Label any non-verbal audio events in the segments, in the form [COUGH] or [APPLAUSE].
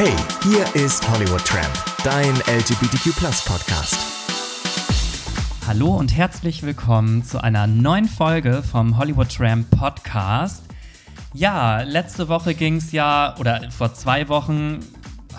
Hey, hier ist Hollywood Tramp, dein LGBTQ Podcast. Hallo und herzlich willkommen zu einer neuen Folge vom Hollywood Tramp Podcast. Ja, letzte Woche ging es ja, oder vor zwei Wochen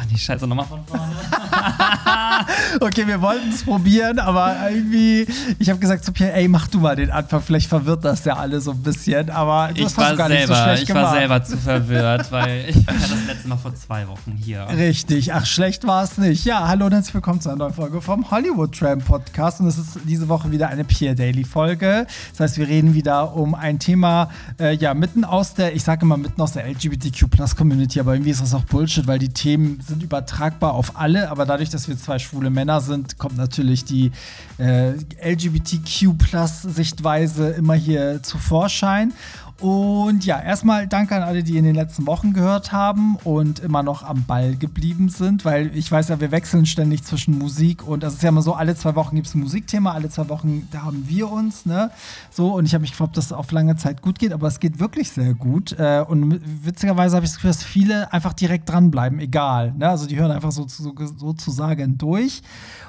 Ach nee, scheiße, nochmal von vorne. [LAUGHS] okay, wir wollten es probieren, aber irgendwie, ich habe gesagt zu Pierre, ey, mach du mal den Anfang, vielleicht verwirrt das ja alle so ein bisschen, aber ich war gar selber, nicht so schlecht ich gemacht. war selber zu verwirrt, weil [LAUGHS] ich war ja das letzte Mal vor zwei Wochen hier. Richtig, ach, schlecht war es nicht. Ja, hallo und herzlich willkommen zu einer neuen Folge vom Hollywood Tram Podcast und es ist diese Woche wieder eine Pierre Daily Folge. Das heißt, wir reden wieder um ein Thema, äh, ja, mitten aus der, ich sage immer mitten aus der LGBTQ Plus Community, aber irgendwie ist das auch Bullshit, weil die Themen sind übertragbar auf alle, aber dadurch, dass wir zwei schwule Männer sind, kommt natürlich die äh, LGBTQ-Plus-Sichtweise immer hier zu Vorschein. Und ja, erstmal danke an alle, die in den letzten Wochen gehört haben und immer noch am Ball geblieben sind, weil ich weiß ja, wir wechseln ständig zwischen Musik und das ist ja immer so, alle zwei Wochen gibt es ein Musikthema, alle zwei Wochen, da haben wir uns, ne? So, und ich habe mich gefragt, ob das auf lange Zeit gut geht, aber es geht wirklich sehr gut. Äh, und witzigerweise habe ich das Gefühl, dass viele einfach direkt dranbleiben, egal. Ne? Also die hören einfach so, so, sozusagen durch.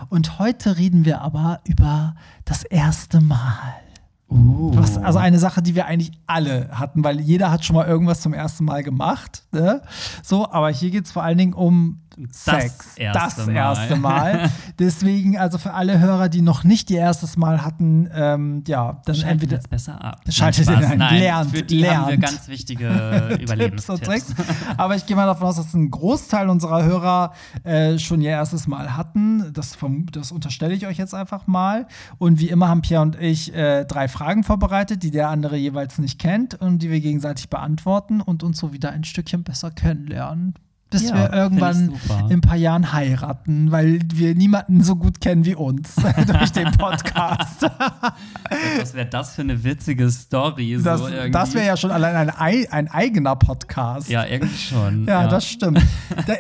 Und heute reden wir aber über das erste Mal. Uh. Was, also eine Sache, die wir eigentlich alle hatten, weil jeder hat schon mal irgendwas zum ersten Mal gemacht. Ne? So, aber hier geht es vor allen Dingen um Sex. Das erste, das Mal. erste Mal. [LAUGHS] Deswegen, also für alle Hörer, die noch nicht ihr erstes Mal hatten, ähm, ja, dann Schaltet entweder. Jetzt besser ab. Schaltet ihr ein. Nein, lernt. Für die lernt. haben wir ganz wichtige [LAUGHS] Überlebenstipps. Aber ich gehe mal davon aus, dass ein Großteil unserer Hörer äh, schon ihr erstes Mal hatten. Das, das unterstelle ich euch jetzt einfach mal. Und wie immer haben Pierre und ich äh, drei Fragen vorbereitet, die der andere jeweils nicht kennt und die wir gegenseitig beantworten und uns so wieder ein Stückchen besser kennenlernen bis ja, wir irgendwann in ein paar Jahren heiraten, weil wir niemanden so gut kennen wie uns [LAUGHS] durch den Podcast. [LAUGHS] Was wäre das für eine witzige Story? So das, das wäre ja schon allein ein, ein, eigener Podcast. Ja, irgendwie schon. Ja, ja. das stimmt.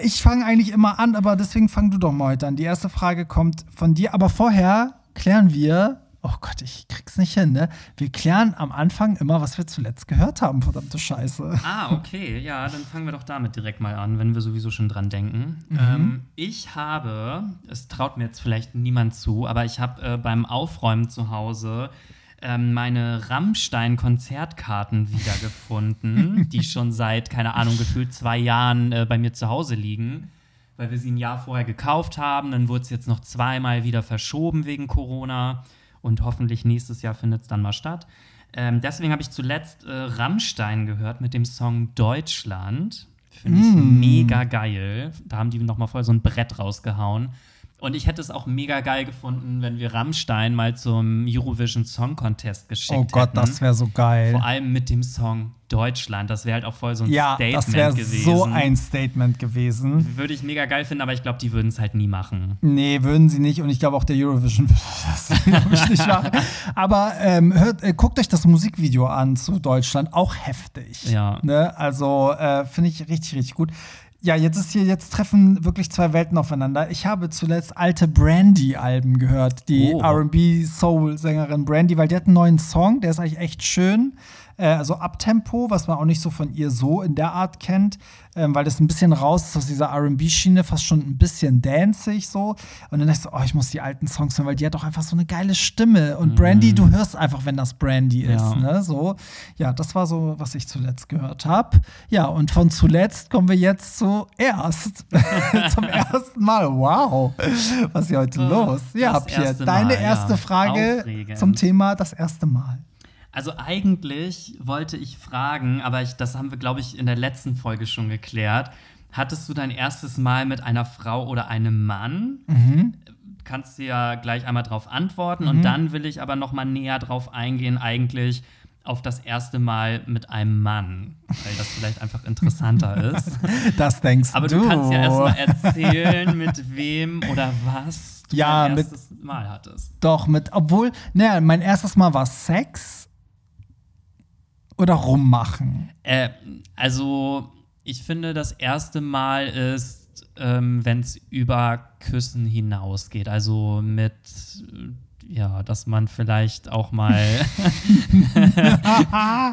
ich fange eigentlich immer an, aber deswegen fang du doch mal heute an. Die erste Frage kommt von dir, aber vorher klären wir, oh Gott, ich krieg's nicht hin, ne? Wir klären am Anfang immer, was wir zuletzt gehört haben, verdammte Scheiße. Ah, okay, ja, dann fangen wir doch damit direkt mal an, wenn wir sowieso schon dran denken. Mhm. Ähm, ich habe, es traut mir jetzt vielleicht niemand zu, aber ich habe äh, beim Aufräumen zu Hause ähm, meine Rammstein-Konzertkarten wiedergefunden, [LAUGHS] die schon seit, keine Ahnung, gefühlt zwei Jahren äh, bei mir zu Hause liegen weil wir sie ein Jahr vorher gekauft haben. Dann wurde es jetzt noch zweimal wieder verschoben wegen Corona und hoffentlich nächstes Jahr findet es dann mal statt. Ähm, deswegen habe ich zuletzt äh, Rammstein gehört mit dem Song Deutschland. Finde ich mm. mega geil. Da haben die nochmal voll so ein Brett rausgehauen. Und ich hätte es auch mega geil gefunden, wenn wir Rammstein mal zum Eurovision Song Contest geschickt hätten. Oh Gott, hätten. das wäre so geil. Vor allem mit dem Song Deutschland. Das wäre halt auch voll so ein ja, Statement das wäre so ein Statement gewesen. Würde ich mega geil finden, aber ich glaube, die würden es halt nie machen. Nee, würden sie nicht. Und ich glaube auch der Eurovision würde [LAUGHS] das ich, nicht machen. Aber ähm, hört, äh, guckt euch das Musikvideo an zu Deutschland. Auch heftig. Ja. Ne? Also äh, finde ich richtig, richtig gut. Ja, jetzt ist hier, jetzt treffen wirklich zwei Welten aufeinander. Ich habe zuletzt alte Brandy-Alben gehört, die oh. RB-Soul-Sängerin Brandy, weil die hat einen neuen Song, der ist eigentlich echt schön äh, also Abtempo, was man auch nicht so von ihr so in der Art kennt, ähm, weil das ein bisschen raus ist aus dieser RB-Schiene, fast schon ein bisschen danzig so. Und dann dachte ich so, oh, ich muss die alten Songs hören, weil die hat doch einfach so eine geile Stimme. Und mhm. Brandy, du hörst einfach, wenn das Brandy ist. Ja. Ne? So. ja, das war so, was ich zuletzt gehört habe. Ja, und von zuletzt kommen wir jetzt zuerst. [LAUGHS] Zum ersten Mal. Wow. Was ist hier heute oh, los? Ja, Pierre, deine erste ja. Frage Aufregend. zum Thema das erste Mal. Also eigentlich wollte ich fragen, aber ich, das haben wir, glaube ich, in der letzten Folge schon geklärt. Hattest du dein erstes Mal mit einer Frau oder einem Mann? Mhm. Kannst du ja gleich einmal drauf antworten. Mhm. Und dann will ich aber noch mal näher drauf eingehen, eigentlich auf das erste Mal mit einem Mann, weil das vielleicht einfach interessanter [LAUGHS] ist. Das denkst aber du. Aber du kannst ja erstmal erzählen, mit wem oder was du ja, dein erstes mit, Mal hattest. Doch, mit, obwohl, naja, mein erstes Mal war Sex oder rummachen? Äh, also, ich finde, das erste Mal ist, ähm, wenn es über Küssen hinausgeht. Also mit, ja, dass man vielleicht auch mal. [LAUGHS]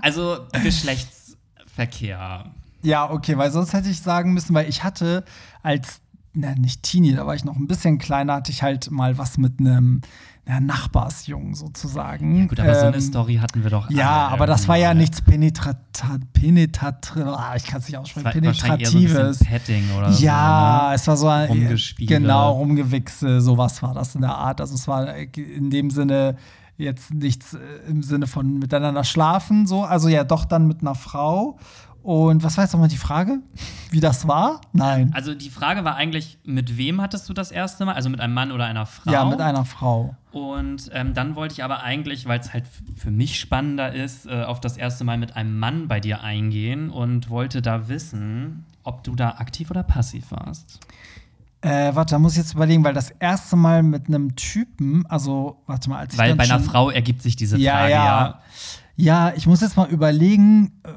also Geschlechtsverkehr. Ja, okay, weil sonst hätte ich sagen müssen, weil ich hatte als, na, nicht Teenie, da war ich noch ein bisschen kleiner, hatte ich halt mal was mit einem ja, Nachbarsjungen sozusagen. Ja, gut, aber so eine Ähm, Story hatten wir doch Ja, aber das war ja irgendwann. nichts penetrata penetrat ah, ich kann es nicht aussprechen, so penetratives. bisschen Petting oder so. ja, ne? es war so ein genau rumgewichse, sowas war das in der Art. Also es war in dem Sinne jetzt nichts äh, im Sinne von miteinander schlafen, so. Also ja, doch dann mit einer Frau. Und was war jetzt nochmal die Frage? Wie das war? Nein. Also die Frage war eigentlich, mit wem hattest du das erste Mal? Also mit einem Mann oder einer Frau? Ja, mit einer Frau. Und ähm, dann wollte ich aber eigentlich, weil es halt für mich spannender ist, äh, auf das erste Mal mit einem Mann bei dir eingehen und wollte da wissen, ob du da aktiv oder passiv warst. Äh, warte, da muss ich jetzt überlegen, weil das erste Mal mit einem Typen, also, warte mal, als ich Weil bei einer Frau ergibt sich diese Frage ja. ja. Ja, ich muss jetzt mal überlegen, äh,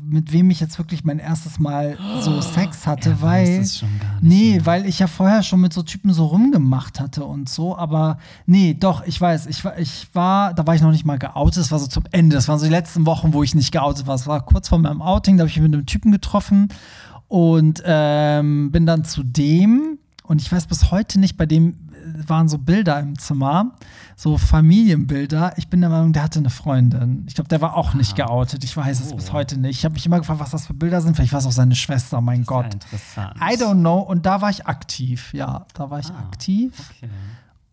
mit wem ich jetzt wirklich mein erstes Mal so Sex hatte, Er weil. es nee, mehr. weil ich ja vorher schon mit so Typen so rumgemacht hatte und so, aber nee, doch, ich weiß, ich war, ich war, da war ich noch nicht mal geoutet, das war so zum Ende, das waren so die letzten Wochen, wo ich nicht geoutet war. Das war kurz vor meinem Outing, da habe ich mich mit einem Typen getroffen und ähm, bin dann zu dem und ich weiß bis heute nicht, bei dem waren so Bilder im Zimmer, so Familienbilder. Ich bin der Meinung, der hatte eine Freundin. Ich glaube, der war auch nicht geoutet. Ich weiß es Oh. bis heute nicht. Ich habe mich immer gefragt, was das für Bilder sind. Vielleicht war es auch seine Schwester, mein Ja, Gott. interessant. I don't know. Und da war ich aktiv. Ja, da war ich Ah. aktiv. Okay.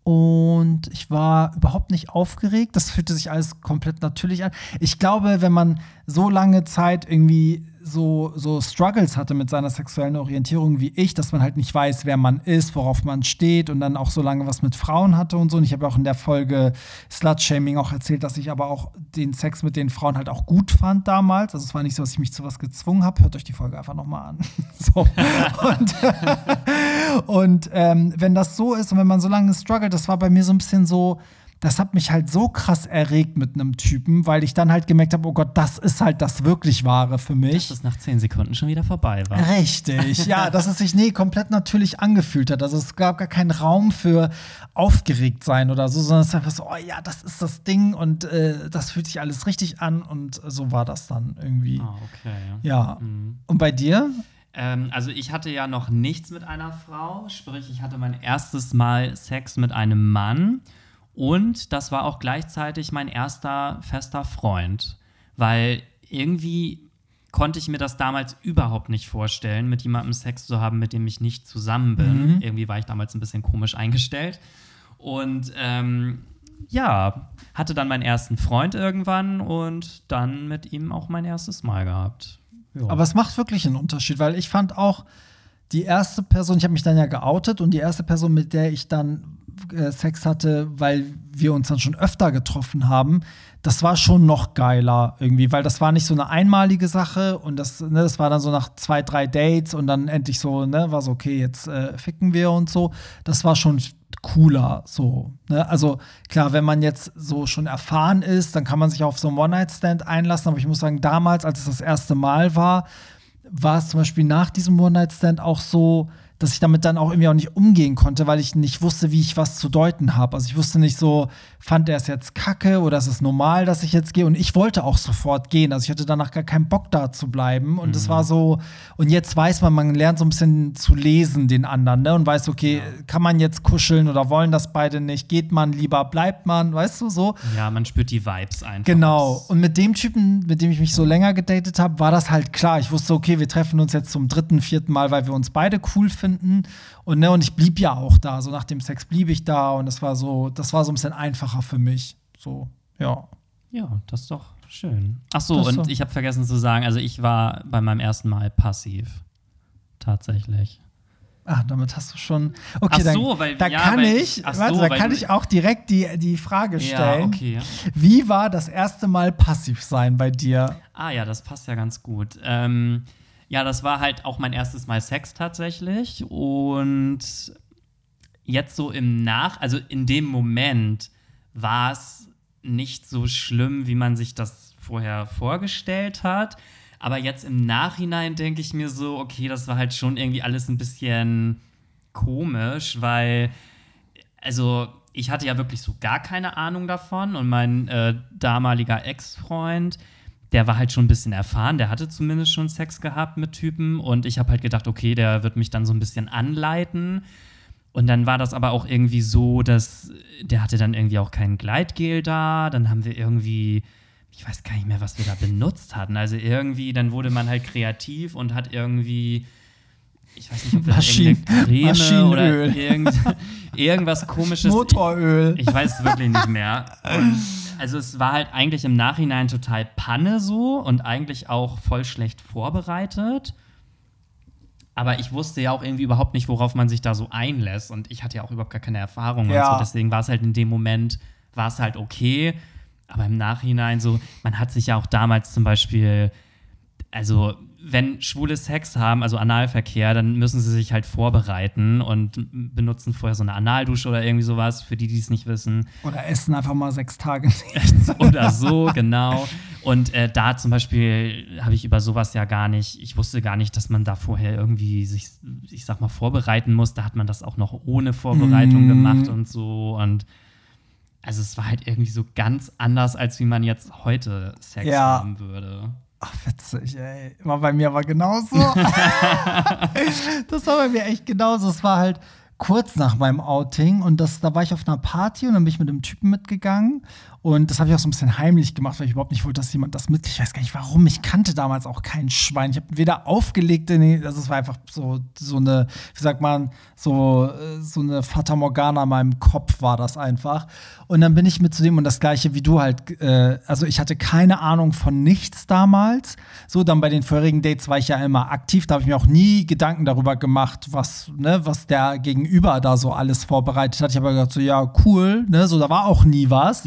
Und ich war überhaupt nicht aufgeregt. Das fühlte sich alles komplett natürlich an. Ich glaube, wenn man so lange Zeit irgendwie so, so Struggles hatte mit seiner sexuellen Orientierung wie ich, dass man halt nicht weiß, wer man ist, worauf man steht und dann auch so lange was mit Frauen hatte und so. Und ich habe auch in der Folge Slut-Shaming auch erzählt, dass ich aber auch den Sex mit den Frauen halt auch gut fand damals. Also es war nicht so, dass ich mich zu was gezwungen habe. Hört euch die Folge einfach nochmal an. [LAUGHS] so. Und, [LAUGHS] und ähm, wenn das so ist und wenn man so lange struggelt, das war bei mir so ein bisschen so, das hat mich halt so krass erregt mit einem Typen, weil ich dann halt gemerkt habe, oh Gott, das ist halt das wirklich Wahre für mich. Dass es nach zehn Sekunden schon wieder vorbei war. Richtig, ja, [LAUGHS] dass es sich nee komplett natürlich angefühlt hat. Also es gab gar keinen Raum für aufgeregt sein oder so, sondern es ist einfach so, oh ja, das ist das Ding und äh, das fühlt sich alles richtig an und so war das dann irgendwie. Ah, okay. Ja. Mhm. Und bei dir? Ähm, also ich hatte ja noch nichts mit einer Frau, sprich ich hatte mein erstes Mal Sex mit einem Mann und das war auch gleichzeitig mein erster fester Freund, weil irgendwie konnte ich mir das damals überhaupt nicht vorstellen, mit jemandem Sex zu haben, mit dem ich nicht zusammen bin. Irgendwie war ich damals ein bisschen komisch eingestellt und ähm, ja, hatte dann meinen ersten Freund irgendwann und dann mit ihm auch mein erstes Mal gehabt. Ja. Aber es macht wirklich einen Unterschied, weil ich fand auch die erste Person, ich habe mich dann ja geoutet und die erste Person, mit der ich dann Sex hatte, weil wir uns dann schon öfter getroffen haben, das war schon noch geiler irgendwie, weil das war nicht so eine einmalige Sache und das, ne, das war dann so nach zwei, drei Dates und dann endlich so, ne, war so, okay, jetzt äh, ficken wir und so. Das war schon cooler so. Ne? Also klar, wenn man jetzt so schon erfahren ist, dann kann man sich auf so einen One-Night-Stand einlassen, aber ich muss sagen, damals, als es das erste Mal war, war es zum Beispiel nach diesem One-Night-Stand auch so, dass ich damit dann auch irgendwie auch nicht umgehen konnte, weil ich nicht wusste, wie ich was zu deuten habe. Also ich wusste nicht so, fand er es jetzt kacke oder ist es normal, dass ich jetzt gehe? Und ich wollte auch sofort gehen. Also ich hatte danach gar keinen Bock da zu bleiben. Und es war so, und jetzt weiß man, man lernt so ein bisschen zu lesen den anderen, ne? Und weiß, okay, kann man jetzt kuscheln oder wollen das beide nicht? Geht man lieber, bleibt man, weißt du so? Ja, man spürt die Vibes einfach. Genau. Und mit dem Typen, mit dem ich mich so länger gedatet habe, war das halt klar. Ich wusste, okay, wir treffen uns jetzt zum dritten, vierten Mal, weil wir uns beide cool finden. Und, ne, und ich blieb ja auch da. So nach dem Sex blieb ich da und das war so, das war so ein bisschen einfacher für mich. So, ja. Ja, das ist doch schön. Ach so, Das und ich habe vergessen zu sagen, also ich war bei meinem ersten Mal passiv. Tatsächlich. Ah, damit hast du schon. Okay, Ach so, dann, weil- da ja, kann weil ich, ach warte, so, da kann ich auch direkt die, die Frage stellen. Ja, okay. Wie war das erste Mal passiv sein bei dir? Ah ja, das passt ja ganz gut. Ähm, ja, das war halt auch mein erstes Mal Sex tatsächlich. Und jetzt so im Nach, also in dem Moment war es nicht so schlimm, wie man sich das vorher vorgestellt hat. Aber jetzt im Nachhinein denke ich mir so, okay, das war halt schon irgendwie alles ein bisschen komisch, weil, also ich hatte ja wirklich so gar keine Ahnung davon und mein äh, damaliger Ex-Freund, der war halt schon ein bisschen erfahren, der hatte zumindest schon Sex gehabt mit Typen und ich habe halt gedacht, okay, der wird mich dann so ein bisschen anleiten. Und dann war das aber auch irgendwie so, dass der hatte dann irgendwie auch kein Gleitgel da. Dann haben wir irgendwie, ich weiß gar nicht mehr, was wir da benutzt hatten. Also irgendwie, dann wurde man halt kreativ und hat irgendwie, ich weiß nicht, ob wir Maschinen, Creme Maschinenöl. oder irgend, [LAUGHS] irgendwas komisches. Motoröl. Ich, ich weiß es wirklich nicht mehr. Und also es war halt eigentlich im Nachhinein total Panne so und eigentlich auch voll schlecht vorbereitet. Aber ich wusste ja auch irgendwie überhaupt nicht, worauf man sich da so einlässt. Und ich hatte ja auch überhaupt gar keine Erfahrung Ja. und so. Deswegen war es halt in dem Moment, war es halt okay. Aber im Nachhinein so, man hat sich ja auch damals zum Beispiel, also wenn Schwule Sex haben, also Analverkehr, dann müssen sie sich halt vorbereiten und benutzen vorher so eine Analdusche oder irgendwie sowas, für die, die es nicht wissen. Oder essen einfach mal sechs Tage [LAUGHS] nichts. Oder so, genau. Und äh, da zum Beispiel habe ich über sowas ja gar nicht, ich wusste gar nicht, dass man da vorher irgendwie sich, ich sag mal, vorbereiten muss. Da hat man das auch noch ohne Vorbereitung Mhm. gemacht und so. Und also es war halt irgendwie so ganz anders, als wie man jetzt heute Sex Ja. haben würde. Ach, witzig, ey. War bei mir aber genauso. [LAUGHS] [LAUGHS] das war bei mir echt genauso. Es war halt kurz nach meinem Outing und das, da war ich auf einer Party und dann bin ich mit einem Typen mitgegangen. Und das habe ich auch so ein bisschen heimlich gemacht, weil ich überhaupt nicht wollte, dass jemand das mitkriegt. Ich weiß gar nicht warum. Ich kannte damals auch kein Schwein. Ich habe weder aufgelegte, nee, also es war einfach so, so eine, wie sagt man, so, äh, so eine Fata Morgana in meinem Kopf war das einfach. Und dann bin ich mit zu dem und das gleiche wie du halt, äh, also ich hatte keine Ahnung von nichts damals. So, dann bei den vorherigen Dates war ich ja immer aktiv, da habe ich mir auch nie Gedanken darüber gemacht, was, ne, was der Gegenüber da so alles vorbereitet hat. Ich habe gedacht, so, ja, cool, ne, so, da war auch nie was.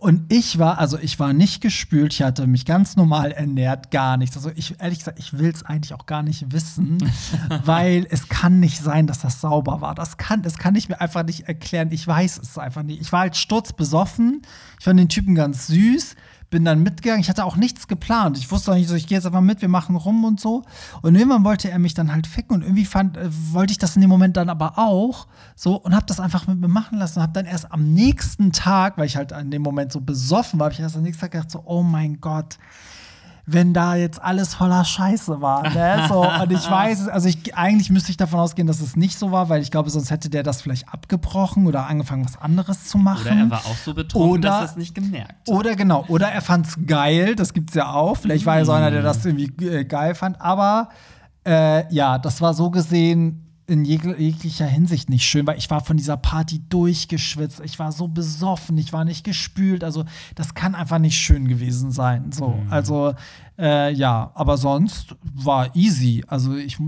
Und ich war, also ich war nicht gespült, ich hatte mich ganz normal ernährt, gar nichts. Also ich, ehrlich gesagt, ich will es eigentlich auch gar nicht wissen, [LAUGHS] weil es kann nicht sein, dass das sauber war. Das kann, das kann ich mir einfach nicht erklären. Ich weiß es einfach nicht. Ich war halt sturzbesoffen. Ich fand den Typen ganz süß. Bin dann mitgegangen. Ich hatte auch nichts geplant. Ich wusste auch nicht so, ich gehe jetzt einfach mit, wir machen rum und so. Und irgendwann wollte er mich dann halt ficken und irgendwie fand, äh, wollte ich das in dem Moment dann aber auch so und habe das einfach mit mir machen lassen und habe dann erst am nächsten Tag, weil ich halt in dem Moment so besoffen war, habe ich erst am nächsten Tag gedacht so, oh mein Gott, wenn da jetzt alles voller Scheiße war. Ne? So, und ich [LAUGHS] weiß, es- also ich, eigentlich müsste ich davon ausgehen, dass es nicht so war, weil ich glaube, sonst hätte der das vielleicht abgebrochen oder angefangen, was anderes zu machen. Oder er war auch so betrunken, Oder- dass er es nicht gemerkt hat. Oder genau, oder er fand's geil, das gibt's ja auch. Vielleicht war er so einer, der das irgendwie äh, geil fand. Aber äh, ja, das war so gesehen in jeg jeglicher Hinsicht nicht schön, weil ich war von dieser Party durchgeschwitzt. Ich war so besoffen, ich war nicht gespült. Also, das kann einfach nicht schön gewesen sein. So, also äh, ja, aber sonst war easy. Also ich,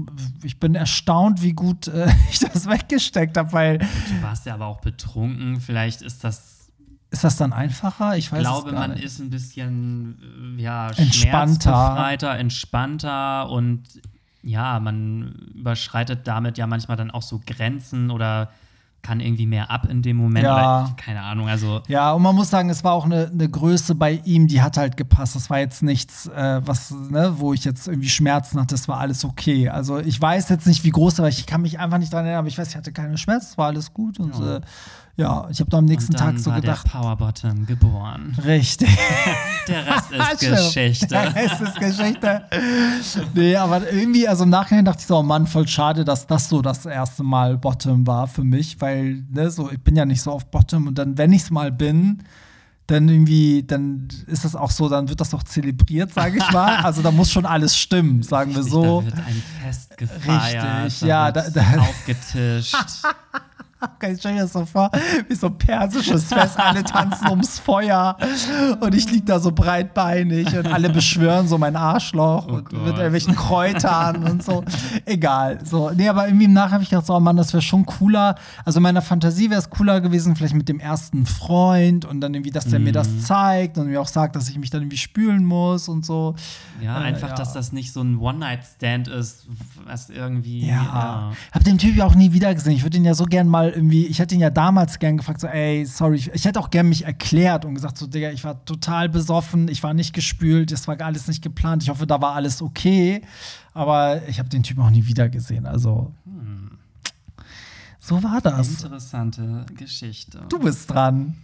ich bin erstaunt, wie gut äh, [LAUGHS] ich das weggesteckt habe, weil Du warst ja aber auch betrunken. Vielleicht ist das ist das dann einfacher? Ich weiß Ich glaube, man nicht. ist ein bisschen äh, ja, Entspannter. entspannter und ja, man überschreitet damit ja manchmal dann auch so Grenzen oder kann irgendwie mehr ab in dem Moment. Ja. Oder, keine Ahnung, also Ja, und man muss sagen, es war auch eine, eine Größe bei ihm, die hat halt gepasst. Das war jetzt nichts, äh, was, ne, wo ich jetzt irgendwie Schmerzen hatte, das war alles okay. Also ich weiß jetzt nicht, wie groß er war, ich kann mich einfach nicht dran erinnern, aber ich weiß, ich hatte keine Schmerzen, es war alles gut. Und Ja. äh, ja, ich habe da am nächsten Tag so war gedacht. der Powerbottom geboren. Richtig. [LAUGHS] Der Rest ist. Geschichte. es ist Geschichte. nee, aber irgendwie, also im Nachhinein dachte ich so, oh Mann, voll schade, dass das so das erste Mal Bottom war für mich, weil, ne, so, ich bin ja nicht so auf Bottom und dann, wenn ich es mal bin, dann irgendwie, dann ist das auch so, dann wird das doch zelebriert, sage ich mal. Also da muss schon alles stimmen, sagen wir so. Da wird ein Fest gefeiert. Richtig, ja, da- da- aufgetischt. [LAUGHS] Ich stell mir das so vor, wie so ein persisches Fest, alle tanzen ums Feuer und ich lieg da so breitbeinig und alle beschwören so mein Arschloch Oh mit irgendwelchen Kräutern und so. Egal. So, nee, aber irgendwie im Nachhinein habe ich gedacht, so, oh Mann, das wäre schon cooler. Also in meiner Fantasie wäre es cooler gewesen, vielleicht mit dem ersten Freund und dann irgendwie, dass der mir Mhm. das zeigt und mir auch sagt, dass ich mich dann irgendwie spülen muss und so. Ja, Äh, einfach, ja. dass das nicht so ein One-Night-Stand ist, was irgendwie. Ja. Hab den Typ ja auch nie wieder gesehen. Ich würde ihn ja so gern mal irgendwie, ich hätte ihn ja damals gern gefragt, so, ey, sorry, ich, ich hätte auch gern mich erklärt und gesagt, so, Digga, ich war total besoffen, ich war nicht gespült, das war alles nicht geplant. Ich hoffe, da war alles okay. Aber ich habe den Typ auch nie wieder gesehen. Also. So war das. Interessante Geschichte. Du bist dran.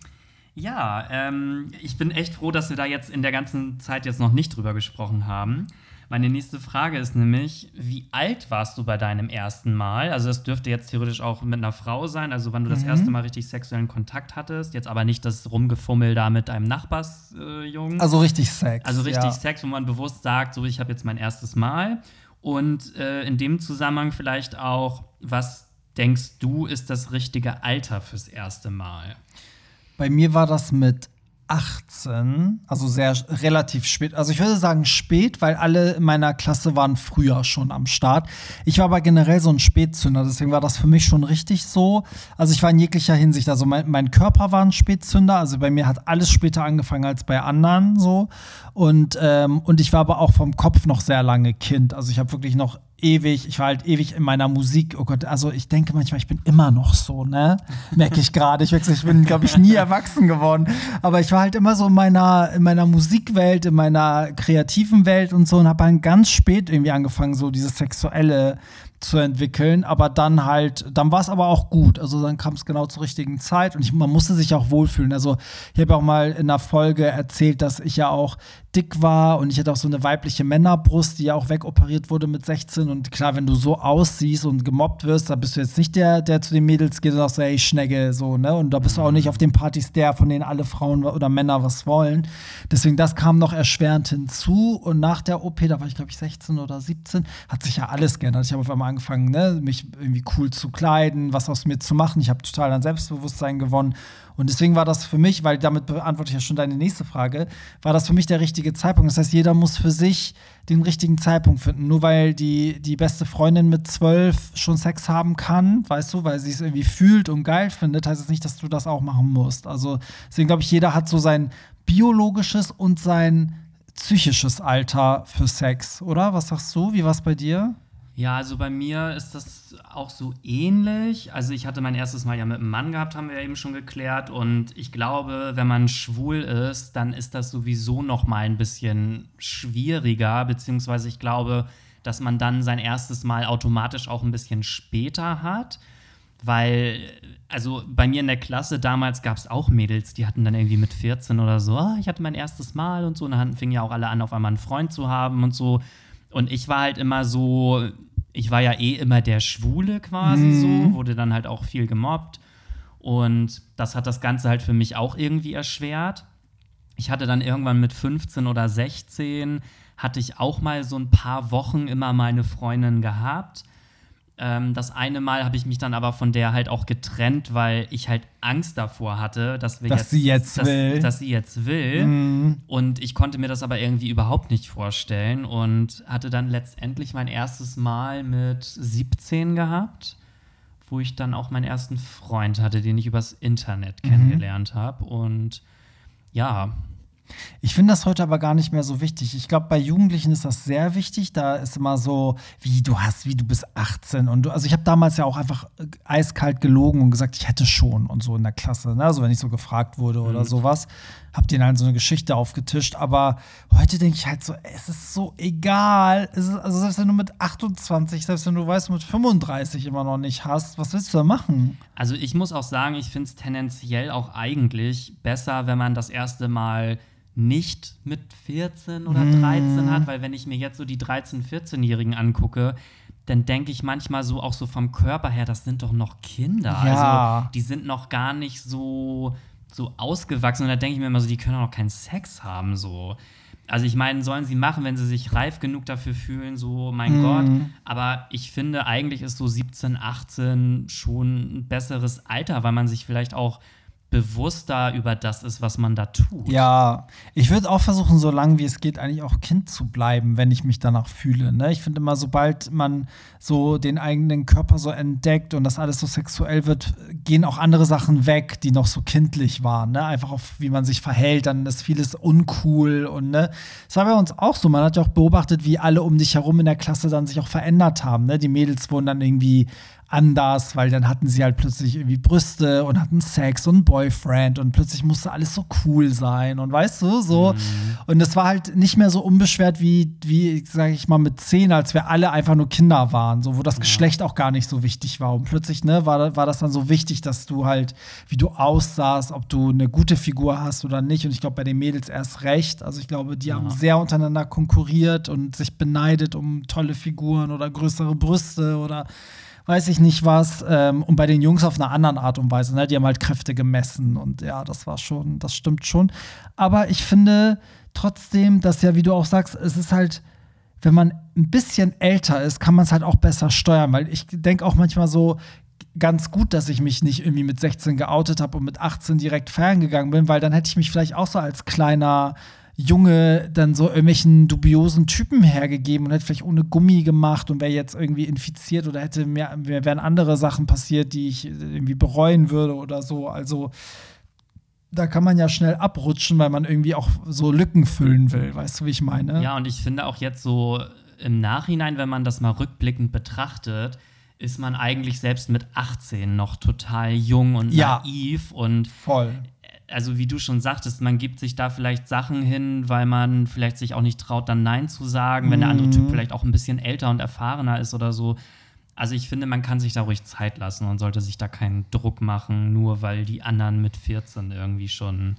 Ja, ähm, ich bin echt froh, dass wir da jetzt in der ganzen Zeit jetzt noch nicht drüber gesprochen haben. Meine nächste Frage ist nämlich, wie alt warst du bei deinem ersten Mal? Also das dürfte jetzt theoretisch auch mit einer Frau sein, also wann du das Mhm. erste Mal richtig sexuellen Kontakt hattest, jetzt aber nicht das Rumgefummel da mit deinem Nachbarsjungen. Also richtig Sex. Also richtig ja. Sex, wo man bewusst sagt, so ich habe jetzt mein erstes Mal. Und äh, in dem Zusammenhang vielleicht auch, was denkst du, ist das richtige Alter fürs erste Mal? Bei mir war das mit 18, also sehr relativ spät. Also ich würde sagen spät, weil alle in meiner Klasse waren früher schon am Start. Ich war aber generell so ein Spätzünder, deswegen war das für mich schon richtig so. Also ich war in jeglicher Hinsicht, also mein, mein Körper war ein Spätzünder, also bei mir hat alles später angefangen als bei anderen so. Und, ähm, und ich war aber auch vom Kopf noch sehr lange Kind. Also ich habe wirklich noch ewig, ich war halt ewig in meiner Musik. Oh Gott, also ich denke manchmal, ich bin immer noch so, ne? Merke ich gerade. Ich, ich bin, glaube ich, nie erwachsen geworden. Aber ich war halt immer so in meiner, in meiner Musikwelt, in meiner kreativen Welt und so und habe dann ganz spät irgendwie angefangen, so dieses sexuelle zu entwickeln, aber dann halt, dann war es aber auch gut. Also dann kam es genau zur richtigen Zeit und ich, man musste sich auch wohlfühlen. Also ich habe auch mal in einer Folge erzählt, dass ich ja auch dick war und ich hatte auch so eine weibliche Männerbrust, die ja auch wegoperiert wurde mit 16 und klar, wenn du so aussiehst und gemobbt wirst, da bist du jetzt nicht der, der zu den Mädels geht und sagt so, ey, Schnegge, so, ne? Und da bist du auch nicht auf den Partys der, von denen alle Frauen oder Männer was wollen. Deswegen, das kam noch erschwerend hinzu und nach der OP, da war ich glaube ich 16 oder 17, hat sich ja alles geändert. Ich habe auf einmal angefangen, ne, mich irgendwie cool zu kleiden, was aus mir zu machen. Ich habe total an Selbstbewusstsein gewonnen. Und deswegen war das für mich, weil damit beantworte ich ja schon deine nächste Frage, war das für mich der richtige Zeitpunkt. Das heißt, jeder muss für sich den richtigen Zeitpunkt finden. Nur weil die, die beste Freundin mit zwölf schon Sex haben kann, weißt du, weil sie es irgendwie fühlt und geil findet, heißt es nicht, dass du das auch machen musst. Also deswegen glaube ich, jeder hat so sein biologisches und sein psychisches Alter für Sex, oder? Was sagst du? Wie war es bei dir? Ja, also bei mir ist das auch so ähnlich. Also ich hatte mein erstes Mal ja mit einem Mann gehabt, haben wir ja eben schon geklärt. Und ich glaube, wenn man schwul ist, dann ist das sowieso noch mal ein bisschen schwieriger. Beziehungsweise ich glaube, dass man dann sein erstes Mal automatisch auch ein bisschen später hat. Weil, also bei mir in der Klasse damals gab es auch Mädels, die hatten dann irgendwie mit 14 oder so, ah, ich hatte mein erstes Mal und so. Und dann fingen ja auch alle an, auf einmal einen Freund zu haben und so. Und ich war halt immer so, ich war ja eh immer der Schwule quasi so, wurde dann halt auch viel gemobbt. Und das hat das Ganze halt für mich auch irgendwie erschwert. Ich hatte dann irgendwann mit 15 oder 16, hatte ich auch mal so ein paar Wochen immer meine Freundin gehabt. Ähm, das eine Mal habe ich mich dann aber von der halt auch getrennt, weil ich halt Angst davor hatte, dass wir Dass jetzt, sie jetzt dass, will. dass sie jetzt will. Und ich konnte mir das aber irgendwie überhaupt nicht vorstellen und hatte dann letztendlich mein erstes Mal mit 17 gehabt, wo ich dann auch meinen ersten Freund hatte, den ich übers Internet kennengelernt habe. Und ja, Ich finde das heute aber gar nicht mehr so wichtig. Ich glaube, bei Jugendlichen ist das sehr wichtig. Da ist immer so, wie du hast, wie du bist 18 und du, also ich habe damals ja auch einfach äh, eiskalt gelogen und gesagt, ich hätte schon und so in der Klasse. Ne? Also wenn ich so gefragt wurde oder sowas, hab denen halt so eine Geschichte aufgetischt. Aber heute denke ich halt so, es ist so egal. Ist, also selbst wenn du mit 28, selbst wenn du weißt, mit 35 immer noch nicht hast, was willst du da machen? Also ich muss auch sagen, ich finde es tendenziell auch eigentlich besser, wenn man das erste Mal nicht mit 14 oder 13 hat, weil wenn ich mir jetzt so die 13-, 14-Jährigen angucke, dann denke ich manchmal so auch so vom Körper her, das sind doch noch Kinder. Ja. Also die sind noch gar nicht so, so ausgewachsen. Und da denke ich mir immer so, die können auch noch keinen Sex haben. So. Also ich meine, sollen sie machen, wenn sie sich reif genug dafür fühlen, so mein Gott. Aber ich finde, eigentlich ist so 17, 18 schon ein besseres Alter, weil man sich vielleicht auch bewusster über das ist, was man da tut. Ja, ich würde auch versuchen, so lange wie es geht, eigentlich auch Kind zu bleiben, wenn ich mich danach fühle. Ne? Ich finde immer, sobald man so den eigenen Körper so entdeckt und das alles so sexuell wird, gehen auch andere Sachen weg, die noch so kindlich waren. Ne? Einfach auf, wie man sich verhält, dann ist vieles uncool und ne. Das war bei uns auch so. Man hat ja auch beobachtet, wie alle um dich herum in der Klasse dann sich auch verändert haben. Ne? Die Mädels wurden dann irgendwie anders, weil dann hatten sie halt plötzlich irgendwie Brüste und hatten Sex und Boyfriend und plötzlich musste alles so cool sein und weißt du, so. Mhm. Und es war halt nicht mehr so unbeschwert wie, wie sage ich mal, mit zehn, als wir alle einfach nur Kinder waren, so, wo das ja. Geschlecht auch gar nicht so wichtig war. Und plötzlich, ne, war, war das dann so wichtig, dass du halt, wie du aussahst, ob du eine gute Figur hast oder nicht. Und ich glaube, bei den Mädels erst recht. Also ich glaube, die ja. haben sehr untereinander konkurriert und sich beneidet um tolle Figuren oder größere Brüste oder weiß ich nicht was. Ähm, und bei den Jungs auf einer anderen Art und Weise. Ne? Die haben halt Kräfte gemessen und ja, das war schon, das stimmt schon. Aber ich finde trotzdem, dass ja, wie du auch sagst, es ist halt, wenn man ein bisschen älter ist, kann man es halt auch besser steuern, weil ich denke auch manchmal so, ganz gut, dass ich mich nicht irgendwie mit 16 geoutet habe und mit 18 direkt feiern gegangen bin, weil dann hätte ich mich vielleicht auch so als kleiner Junge dann so irgendwelchen dubiosen Typen hergegeben und hätte vielleicht ohne Gummi gemacht und wäre jetzt irgendwie infiziert oder hätte mehr, wären andere Sachen passiert, die ich irgendwie bereuen würde oder so. Also da kann man ja schnell abrutschen, weil man irgendwie auch so Lücken füllen will. Weißt du, wie ich meine? Ja, und ich finde auch jetzt so im Nachhinein, wenn man das mal rückblickend betrachtet, ist man eigentlich selbst mit 18 noch total jung und ja, naiv und voll also wie du schon sagtest, man gibt sich da vielleicht Sachen hin, weil man vielleicht sich auch nicht traut, dann Nein zu sagen, wenn der andere Typ mhm. vielleicht auch ein bisschen älter und erfahrener ist oder so. Also ich finde, man kann sich da ruhig Zeit lassen und sollte sich da keinen Druck machen, nur weil die anderen mit 14 irgendwie schon.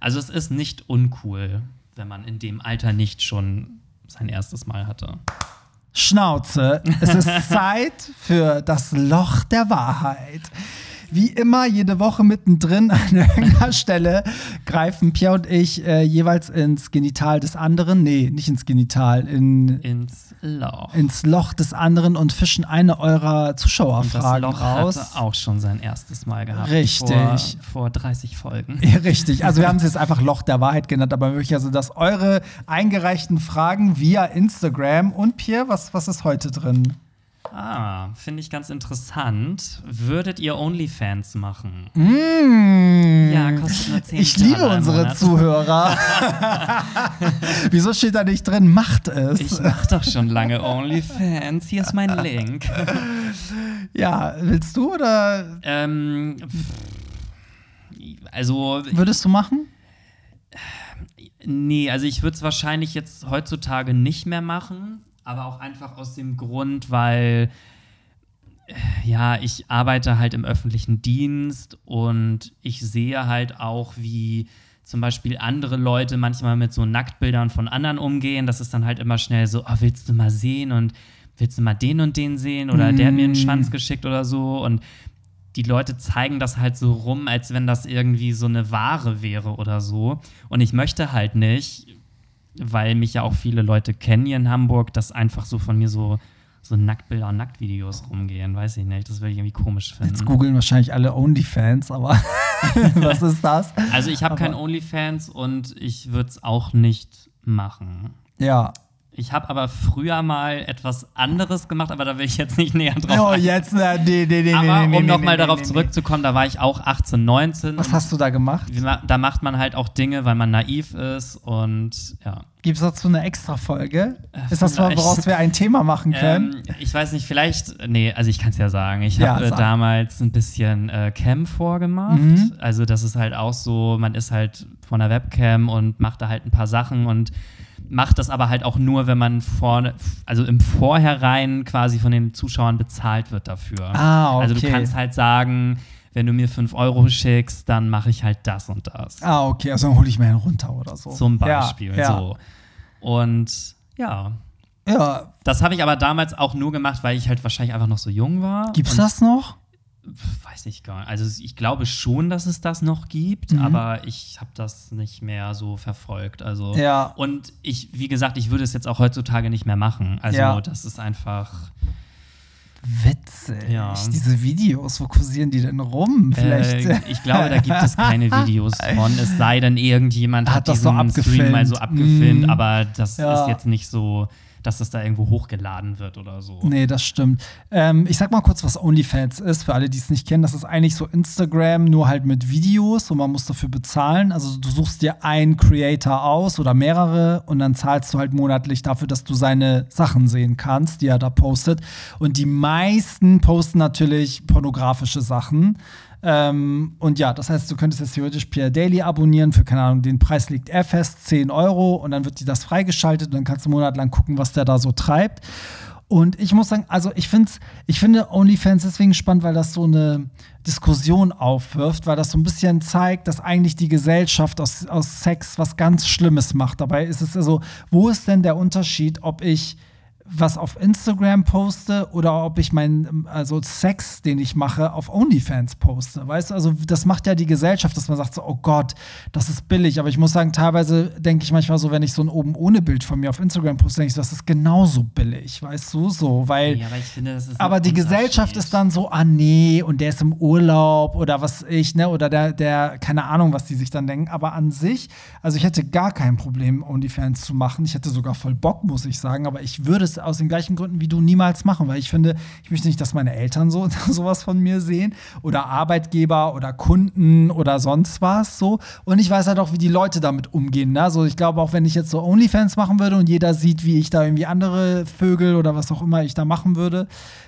Also es ist nicht uncool, wenn man in dem Alter nicht schon sein erstes Mal hatte. Schnauze, es ist [LAUGHS] Zeit für das Loch der Wahrheit. Wie immer, jede Woche mittendrin an irgendeiner [LAUGHS] Stelle greifen Pierre und ich äh, jeweils ins Genital des anderen. Nee, nicht ins Genital, in, ins Loch. Ins Loch des anderen und fischen eine eurer Zuschauerfragen und das Loch raus. Hatte auch schon sein erstes Mal gehabt. Richtig. Vor, vor 30 Folgen. Ja, richtig. Also wir haben es jetzt einfach [LAUGHS] Loch der Wahrheit genannt, aber möchte also, dass eure eingereichten Fragen via Instagram und Pierre, was, was ist heute drin? Ah, finde ich ganz interessant. Würdet ihr OnlyFans machen? Mmh. Ja, kostet nur 10 Ich liebe unsere Zuhörer. [LAUGHS] Wieso steht da nicht drin, macht es? Ich mach doch schon lange OnlyFans. Hier ist mein Link. [LAUGHS] ja, willst du oder? Ähm, also. Würdest du machen? Nee, also ich würde es wahrscheinlich jetzt heutzutage nicht mehr machen aber auch einfach aus dem Grund, weil äh, ja, ich arbeite halt im öffentlichen Dienst und ich sehe halt auch, wie zum Beispiel andere Leute manchmal mit so Nacktbildern von anderen umgehen. Das ist dann halt immer schnell so, oh, willst du mal sehen und willst du mal den und den sehen oder mm. der hat mir einen Schwanz geschickt oder so und die Leute zeigen das halt so rum, als wenn das irgendwie so eine Ware wäre oder so. Und ich möchte halt nicht, weil mich ja auch viele Leute kennen hier in Hamburg, dass einfach so von mir so, so Nacktbilder und Nacktvideos rumgehen. Weiß ich nicht. Das würde ich irgendwie komisch finden. Jetzt googeln wahrscheinlich alle OnlyFans, aber [LAUGHS] was ist das? Also ich habe kein OnlyFans und ich würde es auch nicht machen. Ja. Ich habe aber früher mal etwas anderes gemacht, aber da will ich jetzt nicht näher drauf. Oh, jetzt, äh, nee, nee, nee, aber nee, um nochmal nee, darauf nee, zurückzukommen, da war ich auch 18, 19. Was hast du da gemacht? Da macht man halt auch Dinge, weil man naiv ist und ja. Gibt es dazu eine extra Folge? Äh, ist das, woraus wir ein Thema machen können? Ähm, ich weiß nicht, vielleicht, nee, also ich kann es ja sagen. Ich ja, habe äh, damals ein bisschen äh, Cam vorgemacht. Mhm. Also das ist halt auch so, man ist halt von der Webcam und macht da halt ein paar Sachen und macht das aber halt auch nur, wenn man vorne, also im Vorhinein quasi von den Zuschauern bezahlt wird dafür. Ah, okay. Also du kannst halt sagen, wenn du mir 5 Euro schickst, dann mache ich halt das und das. Ah, okay, also dann hole ich mir einen runter oder so. Zum Beispiel, ja, ja. so. Und ja. Ja. Das habe ich aber damals auch nur gemacht, weil ich halt wahrscheinlich einfach noch so jung war. Gibt's das noch? Weiß ich gar nicht. Also ich glaube schon, dass es das noch gibt, mhm. aber ich habe das nicht mehr so verfolgt. Also ja. und ich, wie gesagt, ich würde es jetzt auch heutzutage nicht mehr machen. Also ja. das ist einfach. Witzig. Ja. Diese Videos, wo kursieren die denn rum? Äh, Vielleicht. Äh, ich glaube, da gibt es keine [LAUGHS] Videos von. Es sei denn, irgendjemand hat, hat diesen so Stream mal so abgefilmt, mm. aber das ja. ist jetzt nicht so dass das da irgendwo hochgeladen wird oder so. Nee, das stimmt. Ähm, ich sag mal kurz, was OnlyFans ist, für alle, die es nicht kennen. Das ist eigentlich so Instagram, nur halt mit Videos und man muss dafür bezahlen. Also du suchst dir einen Creator aus oder mehrere und dann zahlst du halt monatlich dafür, dass du seine Sachen sehen kannst, die er da postet. Und die meisten posten natürlich pornografische Sachen. Ähm, und ja, das heißt, du könntest jetzt theoretisch Pierre Daily abonnieren für, keine Ahnung, den Preis liegt er fest, 10 Euro und dann wird dir das freigeschaltet und dann kannst du monatelang gucken, was der da so treibt. Und ich muss sagen, also ich, find's, ich finde OnlyFans deswegen spannend, weil das so eine Diskussion aufwirft, weil das so ein bisschen zeigt, dass eigentlich die Gesellschaft aus, aus Sex was ganz Schlimmes macht. Dabei ist es also, wo ist denn der Unterschied, ob ich was auf Instagram poste oder ob ich meinen, also Sex, den ich mache, auf OnlyFans poste. Weißt du, also das macht ja die Gesellschaft, dass man sagt so, oh Gott, das ist billig. Aber ich muss sagen, teilweise denke ich manchmal so, wenn ich so ein oben ohne Bild von mir auf Instagram poste, denke ich, das ist genauso billig, weißt du, so, weil. Ja, aber ich finde, das ist aber die Gesellschaft ist dann so, ah nee, und der ist im Urlaub oder was ich, ne, oder der, der, keine Ahnung, was die sich dann denken. Aber an sich, also ich hätte gar kein Problem, OnlyFans zu machen. Ich hätte sogar voll Bock, muss ich sagen, aber ich würde es aus den gleichen Gründen wie du niemals machen, weil ich finde, ich möchte nicht, dass meine Eltern so [LAUGHS] sowas von mir sehen oder Arbeitgeber oder Kunden oder sonst was so. Und ich weiß halt auch, wie die Leute damit umgehen. Ne? Also ich glaube auch, wenn ich jetzt so OnlyFans machen würde und jeder sieht, wie ich da irgendwie andere Vögel oder was auch immer ich da machen würde,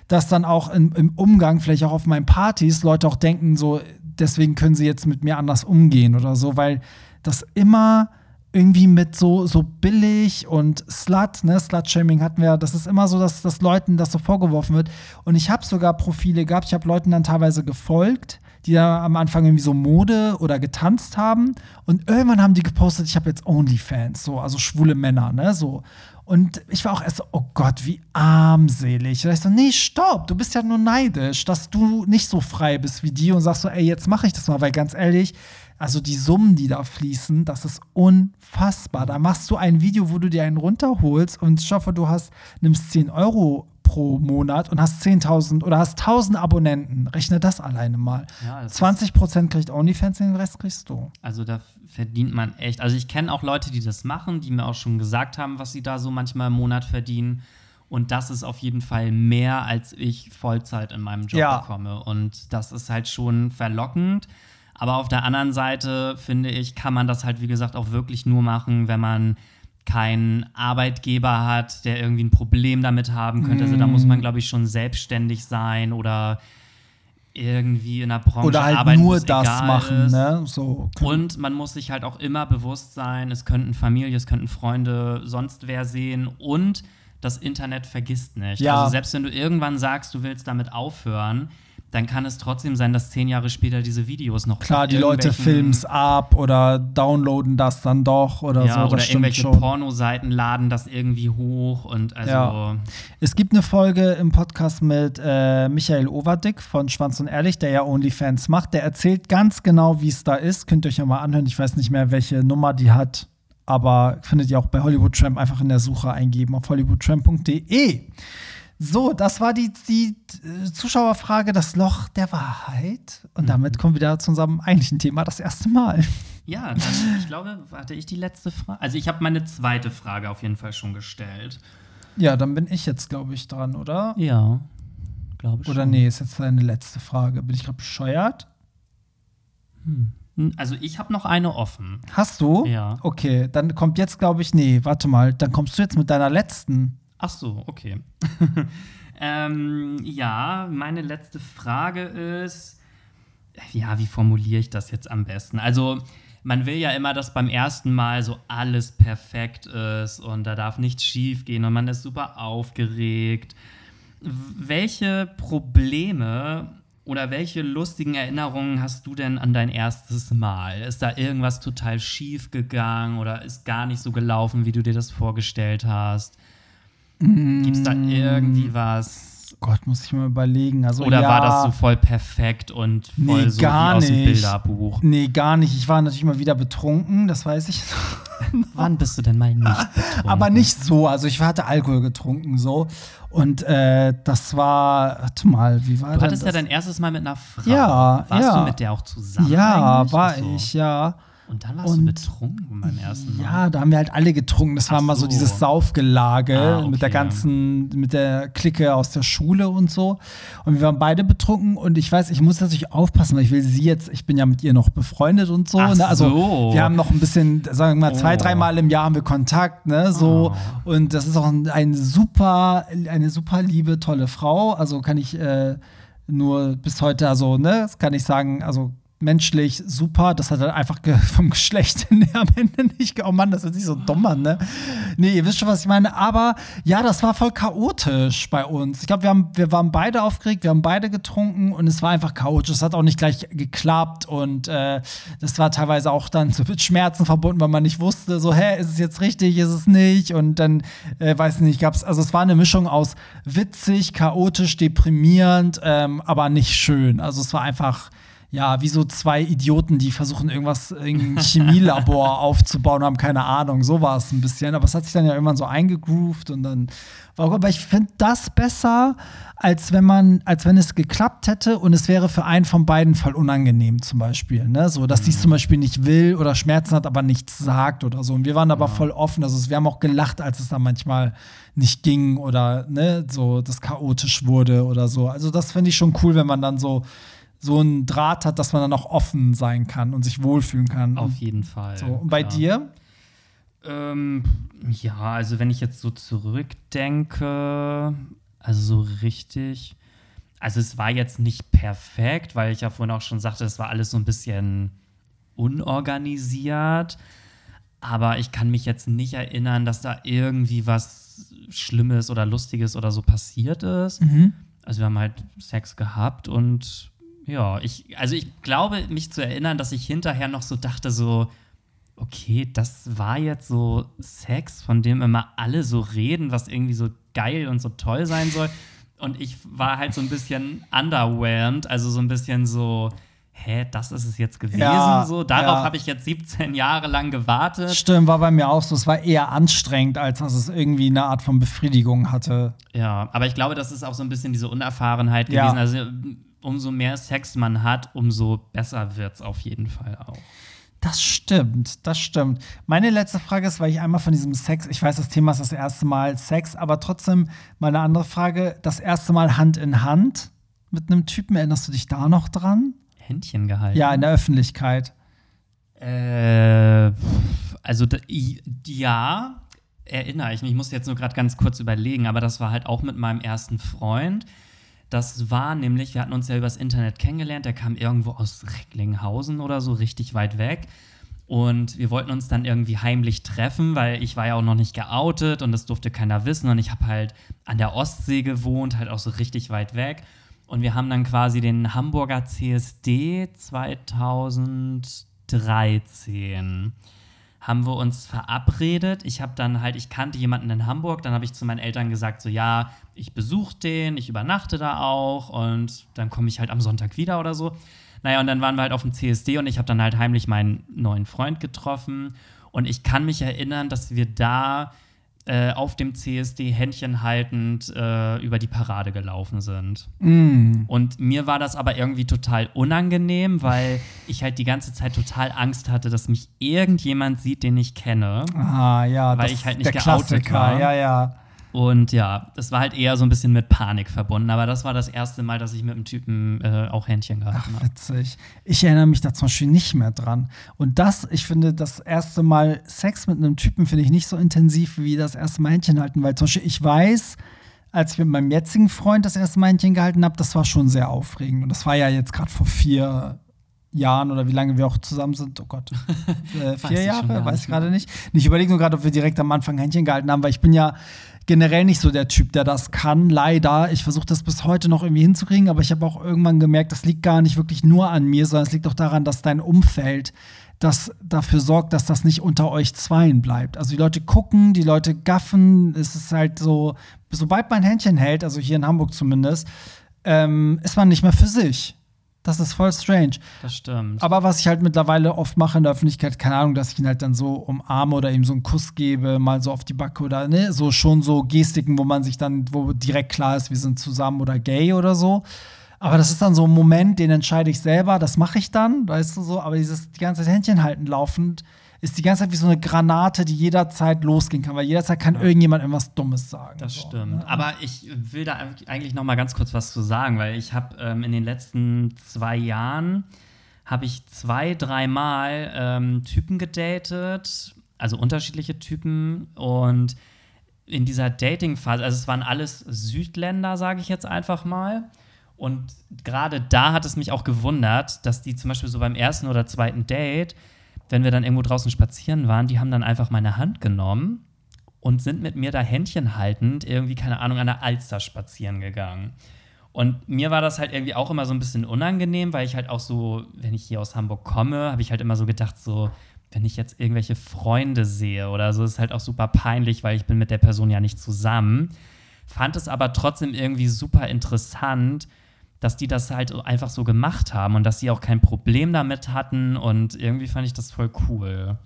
dass dann auch in, im Umgang, vielleicht auch auf meinen Partys, Leute auch denken, so, deswegen können sie jetzt mit mir anders umgehen oder so, weil das immer irgendwie mit so, so billig und Slut, ne, Slut-Shaming hatten wir, das ist immer so, dass, dass Leuten das so vorgeworfen wird. Und ich habe sogar Profile gehabt, ich habe Leuten dann teilweise gefolgt, die da am Anfang irgendwie so Mode oder getanzt haben. Und irgendwann haben die gepostet, ich habe jetzt OnlyFans, so, also schwule Männer, ne, so. Und ich war auch erst so, oh Gott, wie armselig. Und ich so, nee, stopp, du bist ja nur neidisch, dass du nicht so frei bist wie die und sagst so, ey, jetzt mache ich das mal, weil ganz ehrlich, also die Summen, die da fließen, das ist unfassbar. Da machst du ein Video, wo du dir einen runterholst und ich hoffe, du hast, nimmst 10 Euro pro Monat und hast 10.000 oder hast 1.000 Abonnenten. Rechne das alleine mal. Ja, 20 Prozent kriegt OnlyFans, den Rest kriegst du. Also da verdient man echt. Also ich kenne auch Leute, die das machen, die mir auch schon gesagt haben, was sie da so manchmal im Monat verdienen. Und das ist auf jeden Fall mehr, als ich Vollzeit in meinem Job ja. bekomme. Und das ist halt schon verlockend. Aber auf der anderen Seite, finde ich, kann man das halt, wie gesagt, auch wirklich nur machen, wenn man keinen Arbeitgeber hat, der irgendwie ein Problem damit haben könnte. Mm. Also da muss man, mm. glaube ich, schon selbstständig sein oder irgendwie in der Branche oder halt arbeiten, nur das machen. Ne? So. Und man muss sich halt auch immer bewusst sein, es könnten Familie, es könnten Freunde, sonst wer sehen und das Internet vergisst nicht. Ja. Also selbst wenn du irgendwann sagst, du willst damit aufhören, dann kann es trotzdem sein, dass zehn Jahre später diese Videos noch Klar, die Leute filmen es ab oder downloaden das dann doch oder ja, so. oder irgendwelche schon. Pornoseiten laden das irgendwie hoch und also. Ja. Es gibt eine Folge im Podcast mit äh, Michael Overdick von Schwanz und Ehrlich, der ja OnlyFans macht. Der erzählt ganz genau, wie es da ist. Könnt ihr euch ja mal anhören. Ich weiß nicht mehr, welche Nummer die hat aber findet ihr auch bei Hollywood Tramp einfach in der Suche eingeben auf hollywoodtramp.de. So, das war die, die äh, Zuschauerfrage, das Loch der Wahrheit. Und mhm. damit kommen wir wieder zu unserem eigentlichen Thema, das erste Mal. Ja, dann, ich glaube, warte ich die letzte Frage. Also ich habe meine zweite Frage auf jeden Fall schon gestellt. Ja, dann bin ich jetzt, glaube ich, dran, oder? Ja, glaube ich. Oder nee, ist jetzt deine letzte Frage. Bin ich gerade bescheuert? Hm. Also ich habe noch eine offen. Hast du? Ja. Okay, dann kommt jetzt, glaube ich, nee, warte mal, dann kommst du jetzt mit deiner letzten. Ach so, okay. [LAUGHS] ähm, ja, meine letzte Frage ist, ja, wie formuliere ich das jetzt am besten? Also, man will ja immer, dass beim ersten Mal so alles perfekt ist und da darf nichts schief gehen und man ist super aufgeregt. Welche Probleme oder welche lustigen Erinnerungen hast du denn an dein erstes Mal? Ist da irgendwas total schief gegangen oder ist gar nicht so gelaufen, wie du dir das vorgestellt hast? Gibt es da irgendwie was? Gott, muss ich mal überlegen. Also, Oder ja, war das so voll perfekt und voll nee, so gar wie aus dem Bilderbuch? Nee, gar nicht. Ich war natürlich mal wieder betrunken, das weiß ich. Wann bist du denn mal nicht [LAUGHS] betrunken? Aber nicht so. Also ich hatte Alkohol getrunken so. Und äh, das war, warte mal, wie war das? Du hattest das? ja dein erstes Mal mit einer Frau. Ja, Warst ja. du mit der auch zusammen? Ja, war so? ich, ja. Und dann warst Und- du betrunken beim ersten Mal. Ja, da haben wir halt alle getrunken. Das war Ach mal so so. dieses Saufgelage Ah, okay. mit der ganzen, mit der Clique aus der Schule und so. Und wir waren beide betrunken und ich weiß, ich muss natürlich aufpassen, weil ich will sie jetzt, ich bin ja mit ihr noch befreundet und so. Ne? Also so. wir haben noch ein bisschen, sagen wir mal, zwei, Oh. dreimal im Jahr haben wir Kontakt, ne? So. Oh. Und das ist auch ein, ein super, eine super liebe, tolle Frau. Also kann ich äh, nur bis heute, also, ne, das kann ich sagen, also menschlich super. Das hat halt einfach ge [LAUGHS] vom Geschlecht [LAUGHS] am Ende nicht. Oh Mann, das ist nicht so dumm an, ne? Nee, ihr wisst schon, was ich meine. Aber ja, das war voll chaotisch bei uns. Ich glaube, wir, wir waren beide aufgeregt, wir haben beide getrunken und es war einfach chaotisch. Es hat auch nicht gleich geklappt und äh, das war teilweise auch dann [LAUGHS] so mit Schmerzen verbunden, weil man nicht wusste, so, hä, ist es jetzt richtig, ist es nicht? Und dann, äh, weiß nicht, gab's, also es war eine Mischung aus witzig, chaotisch, deprimierend, ähm, aber nicht schön. Also es war einfach ja, wie so zwei Idioten, die versuchen, irgendwas, irgendein [LAUGHS] Chemielabor aufzubauen, haben keine Ahnung. So war es ein bisschen. Aber es hat sich dann ja irgendwann so eingegroovt und dann war aber ich finde das besser, als wenn man, als wenn es geklappt hätte und es wäre für einen von beiden voll unangenehm, zum Beispiel. Ne? So, dass die es zum Beispiel nicht will oder Schmerzen hat, aber nichts sagt oder so. Und wir waren aber voll offen. Also wir haben auch gelacht, als es dann manchmal nicht ging oder ne, so das chaotisch wurde oder so. Also das finde ich schon cool, wenn man dann so so einen Draht hat, dass man dann auch offen sein kann und sich wohlfühlen kann. Auf jeden Fall. so. Und bei klar. dir? Ähm, ja, also wenn ich jetzt so zurückdenke, also so richtig, also es war jetzt nicht perfekt, weil ich ja vorhin auch schon sagte, es war alles so ein bisschen unorganisiert. Aber ich kann mich jetzt nicht erinnern, dass da irgendwie was Schlimmes oder Lustiges oder so passiert ist. Also wir haben halt Sex gehabt und ja, ich, also ich glaube, mich zu erinnern, dass ich hinterher noch so dachte, so, okay, das war jetzt so Sex, von dem immer alle so reden, was irgendwie so geil und so toll sein soll. Und ich war halt so ein bisschen underwhelmed, also so ein bisschen so, hä, das ist es jetzt gewesen? Ja, so, darauf ja. habe ich jetzt 17 Jahre lang gewartet. Stimmt, war bei mir auch so. Es war eher anstrengend, als dass es irgendwie eine Art von Befriedigung hatte. Ja, aber ich glaube, das ist auch so ein bisschen diese Unerfahrenheit Ja. gewesen. Also umso mehr Sex man hat, umso besser wird es auf jeden Fall auch. Das stimmt, das stimmt. Meine letzte Frage ist, weil ich einmal von diesem Sex, ich weiß, das Thema ist das erste Mal Sex, aber trotzdem mal eine andere Frage. Das erste Mal Hand in Hand mit einem Typen, erinnerst du dich da noch dran? Händchen gehalten. Ja, in der Öffentlichkeit. Äh, also ja, erinnere ich mich. Ich muss jetzt nur gerade ganz kurz überlegen, aber das war halt auch mit meinem ersten Freund. Das war nämlich, wir hatten uns ja übers Internet kennengelernt, der kam irgendwo aus Recklinghausen oder so, richtig weit weg. Und wir wollten uns dann irgendwie heimlich treffen, weil ich war ja auch noch nicht geoutet und das durfte keiner wissen. Und ich habe halt an der Ostsee gewohnt, halt auch so richtig weit weg. Und wir haben dann quasi den Hamburger CSD 2013 haben wir uns verabredet. Ich habe dann halt, ich kannte jemanden in Hamburg, dann habe ich zu meinen Eltern gesagt, so ja, ich besuche den, ich übernachte da auch und dann komme ich halt am Sonntag wieder oder so. Naja, und dann waren wir halt auf dem CSD und ich habe dann halt heimlich meinen neuen Freund getroffen und ich kann mich erinnern, dass wir da äh, auf dem CSD Händchen haltend äh, über die Parade gelaufen sind. Und mir war das aber irgendwie total unangenehm, weil [LAUGHS] ich halt die ganze Zeit total Angst hatte, dass mich irgendjemand sieht, den ich kenne. Ah, ja, Weil das ich halt nicht der geoutet Klassiker. war. Ja, ja. Und ja, das war halt eher so ein bisschen mit Panik verbunden. Aber das war das erste Mal, dass ich mit einem Typen äh, auch Händchen gehalten habe. witzig. Ich erinnere mich da zum Beispiel nicht mehr dran. Und das, ich finde, das erste Mal Sex mit einem Typen finde ich nicht so intensiv wie das erste Mal Händchen halten, weil zum Beispiel ich weiß, als ich mit meinem jetzigen Freund das erste Mal Händchen gehalten habe, das war schon sehr aufregend. Und das war ja jetzt gerade vor vier Jahren oder wie lange wir auch zusammen sind. Oh Gott. [LAUGHS] Äh, vier Jahre? Weiß ich gerade nicht. Ich überlege nur gerade, ob wir direkt am Anfang Händchen gehalten haben, weil ich bin ja generell nicht so der Typ, der das kann. Leider. Ich versuche das bis heute noch irgendwie hinzukriegen, aber ich habe auch irgendwann gemerkt, das liegt gar nicht wirklich nur an mir, sondern es liegt auch daran, dass dein Umfeld das dafür sorgt, dass das nicht unter euch Zweien bleibt. Also die Leute gucken, die Leute gaffen. Es ist halt so, sobald man Händchen hält, also hier in Hamburg zumindest, ähm, ist man nicht mehr für sich. Das ist voll strange. Das stimmt. Aber was ich halt mittlerweile oft mache in der Öffentlichkeit, keine Ahnung, dass ich ihn halt dann so umarme oder ihm so einen Kuss gebe, mal so auf die Backe oder ne, so schon so Gestiken, wo man sich dann, wo direkt klar ist, wir sind zusammen oder gay oder so. Aber das ist dann so ein Moment, den entscheide ich selber, das mache ich dann, weißt du so. Aber dieses die ganze Zeit Händchen halten laufend ist die ganze Zeit wie so eine Granate, die jederzeit losgehen kann, weil jederzeit kann irgendjemand irgendwas Dummes sagen. Das so, stimmt. ne? Aber ich will da eigentlich noch mal ganz kurz was zu sagen, weil ich habe ähm, in den letzten zwei Jahren habe ich zwei, dreimal ähm, Typen gedatet, also unterschiedliche Typen und in dieser Dating-Phase, also es waren alles Südländer, sage ich jetzt einfach mal. Und gerade da hat es mich auch gewundert, dass die zum Beispiel so beim ersten oder zweiten Date, wenn wir dann irgendwo draußen spazieren waren, die haben dann einfach meine Hand genommen und sind mit mir da Händchen haltend irgendwie, keine Ahnung, an der Alster spazieren gegangen. Und mir war das halt irgendwie auch immer so ein bisschen unangenehm, weil ich halt auch so, wenn ich hier aus Hamburg komme, habe ich halt immer so gedacht, so, wenn ich jetzt irgendwelche Freunde sehe oder so, ist halt auch super peinlich, weil ich bin mit der Person ja nicht zusammen. Fand es aber trotzdem irgendwie super interessant, dass die das halt einfach so gemacht haben und dass sie auch kein Problem damit hatten und irgendwie fand ich das voll cool.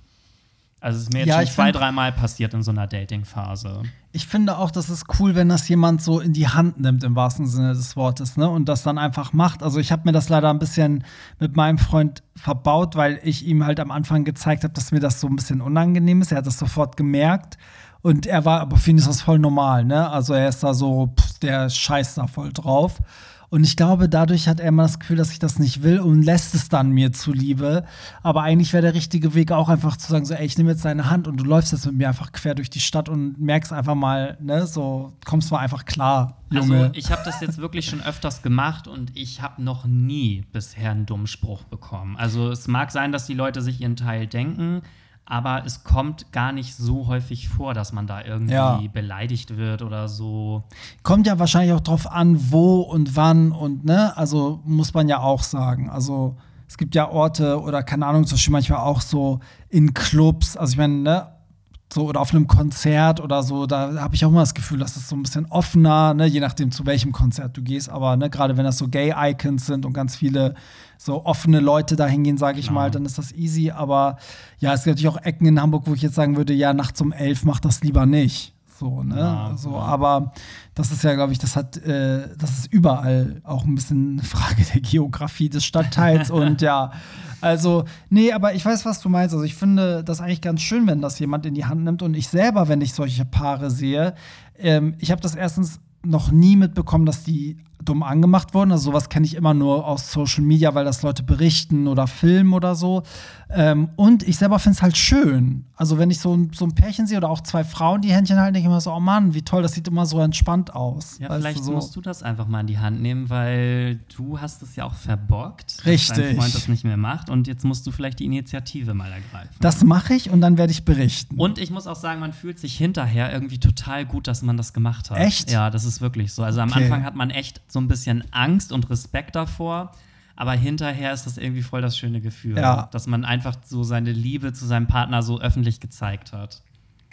Also es ist mir jetzt Ja, schon zwei, dreimal passiert in so einer Dating-Phase. Ich finde auch, das ist cool, wenn das jemand so in die Hand nimmt, im wahrsten Sinne des Wortes, ne? Und das dann einfach macht. Also ich habe mir das leider ein bisschen mit meinem Freund verbaut, weil ich ihm halt am Anfang gezeigt habe, dass mir das so ein bisschen unangenehm ist. Er hat das sofort gemerkt. Und er war, aber für ihn ist das voll normal, ne? Also er ist da so, pff, der scheißt da voll drauf. Und ich glaube, dadurch hat er immer das Gefühl, dass ich das nicht will und lässt es dann mir zuliebe. Aber eigentlich wäre der richtige Weg auch einfach zu sagen, so, ey, ich nehme jetzt deine Hand und du läufst jetzt mit mir einfach quer durch die Stadt und merkst einfach mal, ne, so, kommst mal einfach klar, Junge. Also ich habe das jetzt wirklich schon öfters gemacht und ich habe noch nie bisher einen dummen Spruch bekommen. Also es mag sein, dass die Leute sich ihren Teil denken, aber es kommt gar nicht so häufig vor, dass man da irgendwie Ja. beleidigt wird oder so. Kommt ja wahrscheinlich auch drauf an, wo und wann und ne, also muss man ja auch sagen. Also es gibt ja Orte oder keine Ahnung, zum Beispiel manchmal auch so in Clubs, also ich meine, ne, so oder auf einem Konzert oder so, da habe ich auch immer das Gefühl, dass es so ein bisschen offener, ne, je nachdem zu welchem Konzert du gehst, aber ne, gerade wenn das so Gay-Icons sind und ganz viele so offene Leute da hingehen, sage ich Klar. mal, dann ist das easy. Aber ja, es gibt natürlich auch Ecken in Hamburg, wo ich jetzt sagen würde, ja, nachts um elf mach das lieber nicht. So, ne? Ja, so, ja. aber das ist ja, glaube ich, das hat, äh, das ist überall auch ein bisschen eine Frage der Geografie des Stadtteils [LAUGHS] und ja, also, nee, aber ich weiß, was du meinst. Also, ich finde das eigentlich ganz schön, wenn das jemand in die Hand nimmt und ich selber, wenn ich solche Paare sehe, ähm, ich habe das erstens noch nie mitbekommen, dass die dumm angemacht wurden. Also sowas kenne ich immer nur aus Social Media, weil das Leute berichten oder filmen oder so. Ähm, und ich selber finde es halt schön. Also wenn ich so ein, so ein Pärchen sehe oder auch zwei Frauen, die Händchen halten, denke ich immer so, oh Mann, wie toll, das sieht immer so entspannt aus. Ja, vielleicht du, so. musst du das einfach mal in die Hand nehmen, weil du hast es ja auch verbockt, dass Richtig. dein Freund das nicht mehr macht und jetzt musst du vielleicht die Initiative mal ergreifen. Das mache ich und dann werde ich berichten. Und ich muss auch sagen, man fühlt sich hinterher irgendwie total gut, dass man das gemacht hat. Echt? Ja, das ist wirklich so. Also am Okay. Anfang hat man echt so ein bisschen Angst und Respekt davor, aber hinterher ist das irgendwie voll das schöne Gefühl, Ja. dass man einfach so seine Liebe zu seinem Partner so öffentlich gezeigt hat.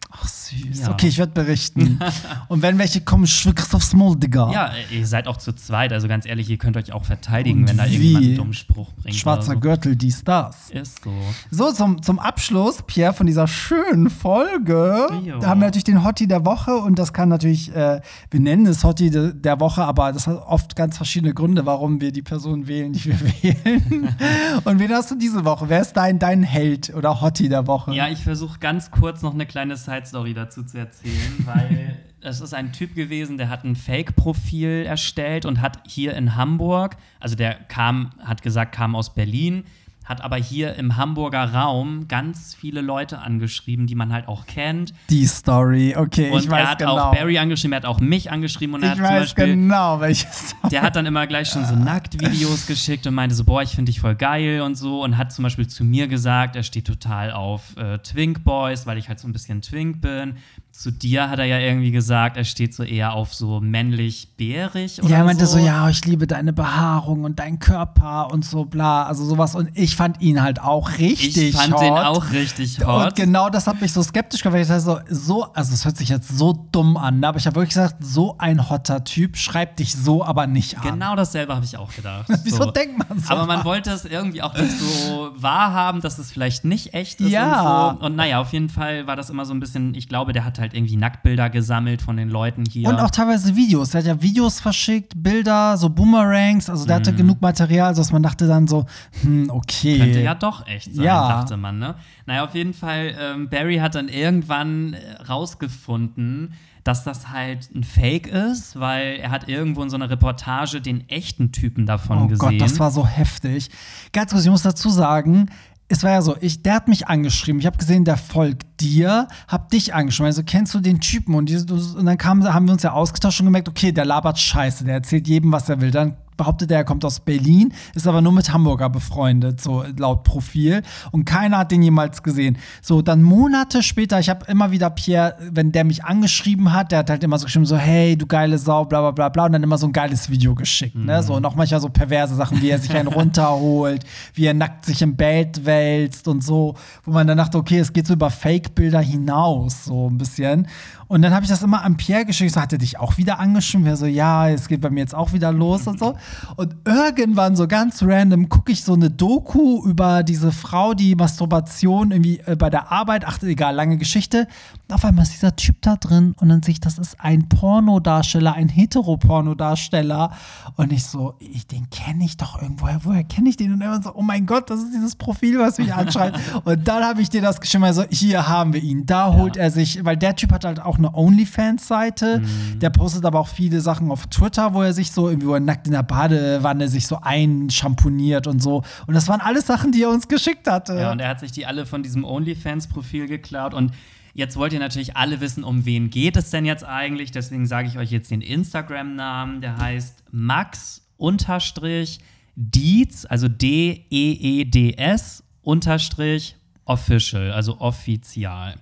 Ach, süß. Ja. Okay, ich werde berichten. [LAUGHS] und wenn welche kommen, schwicks aufs Maul, Digga. Ja, ihr seid auch zu zweit, also ganz ehrlich, ihr könnt euch auch verteidigen, Und wenn da irgendjemand einen dummen Spruch bringt. Schwarzer so. Gürtel, dies, das. Ist so. So, zum, zum Abschluss, Pierre, von dieser schönen Folge. Jo. Da haben wir natürlich den Hottie der Woche und das kann natürlich, äh, wir nennen es Hottie de, der Woche, aber das hat oft ganz verschiedene Gründe, warum wir die Person wählen, die wir [LAUGHS] wählen. und wen hast du diese Woche? Wer ist dein, dein Held oder Hottie der Woche? Ja, ich versuche ganz kurz noch eine kleine Side-Story dazu zu erzählen, [LAUGHS] weil es ist ein Typ gewesen, der hat ein Fake-Profil erstellt und hat hier in Hamburg, also der kam, hat gesagt, kam aus Berlin, hat aber hier im Hamburger Raum ganz viele Leute angeschrieben, die man halt auch kennt. Die Story, okay, Und ich weiß er hat genau. auch Barry angeschrieben, er hat auch mich angeschrieben und er ich hat zum weiß Beispiel genau, welches. der hat dann immer gleich schon so [LAUGHS] Nacktvideos geschickt und meinte so, boah, ich finde dich voll geil und so. Und hat zum Beispiel zu mir gesagt, er steht total auf äh, Twink Boys, weil ich halt so ein bisschen Twink bin. Zu dir hat er ja irgendwie gesagt, er steht so eher auf so männlich-bärig oder Ja, er meinte so. so, ja, ich liebe deine Behaarung und deinen Körper und so bla. Also sowas. Und ich fand ihn halt auch richtig Ich fand hot. den auch richtig hot. Und genau das hat mich so skeptisch gemacht. weil Ich dachte so, so, also es hört sich jetzt so dumm an, ne? aber ich habe wirklich gesagt, so ein hotter Typ schreibt dich so aber nicht an. Genau dasselbe habe ich auch gedacht. [LAUGHS] Wieso So. denkt man so? Aber man wollte es irgendwie auch nicht so wahrhaben, dass es vielleicht nicht echt ist Ja. und so. Und naja, auf jeden Fall war das immer so ein bisschen, ich glaube, der hat halt irgendwie Nacktbilder gesammelt von den Leuten hier. Und auch teilweise Videos. Er hat ja Videos verschickt, Bilder, so Boomerangs. Also der hatte genug Material, dass man dachte dann so, hm, okay. Könnte ja doch echt sein, Ja. dachte man, ne? Naja, auf jeden Fall, ähm, Barry hat dann irgendwann äh, rausgefunden, dass das halt ein Fake ist, weil er hat irgendwo in so einer Reportage den echten Typen davon Oh gesehen. Gott, das war so heftig. Ganz kurz, ich muss dazu sagen, es war ja so, ich, der hat mich angeschrieben. Ich habe gesehen, der folgt dir, hab dich angeschrieben. Also kennst du den Typen? Und, diese, und dann kam, haben wir uns ja ausgetauscht und gemerkt, okay, der labert Scheiße, der erzählt jedem, was er will. Dann behauptet er, er kommt aus Berlin, ist aber nur mit Hamburger befreundet, so laut Profil. Und keiner hat den jemals gesehen. So, dann Monate später, ich habe immer wieder Pierre, wenn der mich angeschrieben hat, der hat halt immer so geschrieben, so, hey, du geile Sau, bla bla bla bla, und dann immer so ein geiles Video geschickt. Ne? So, und auch manchmal so perverse Sachen, wie er sich einen [LAUGHS] runterholt, wie er nackt sich im Bett wälzt und so, wo man dann dachte, okay, es geht so über Fake-Bilder hinaus, so ein bisschen. Und dann habe ich das immer an Pierre geschickt, so hat er dich auch wieder angeschrieben, er so, ja, es geht bei mir jetzt auch wieder los und so. Und irgendwann so ganz random gucke ich so eine Doku über diese Frau, die Masturbation irgendwie äh, bei der Arbeit, ach egal, lange Geschichte. Und auf einmal ist dieser Typ da drin und dann sehe ich, das ist ein Pornodarsteller, ein Heteropornodarsteller. Und ich so, ich, den kenne ich doch irgendwoher, woher kenne ich den? Und immer so, oh mein Gott, das ist dieses Profil, was mich anschreibt. [LAUGHS] und dann habe ich dir das geschrieben, also hier haben wir ihn. Da holt er sich, weil der Typ hat halt auch eine OnlyFans-Seite. Der postet aber auch viele Sachen auf Twitter, wo er sich so irgendwie wo er nackt in der Badewanne sich so einschamponiert und so. Und das waren alles Sachen, die er uns geschickt hatte. Ja, und er hat sich die alle von diesem OnlyFans-Profil geklaut. Und jetzt wollt ihr natürlich alle wissen, um wen geht es denn jetzt eigentlich. Deswegen sage ich euch jetzt den Instagram-Namen. Der heißt Max unterstrich Dietz, also D-E-E-D-S unterstrich official, also offizial.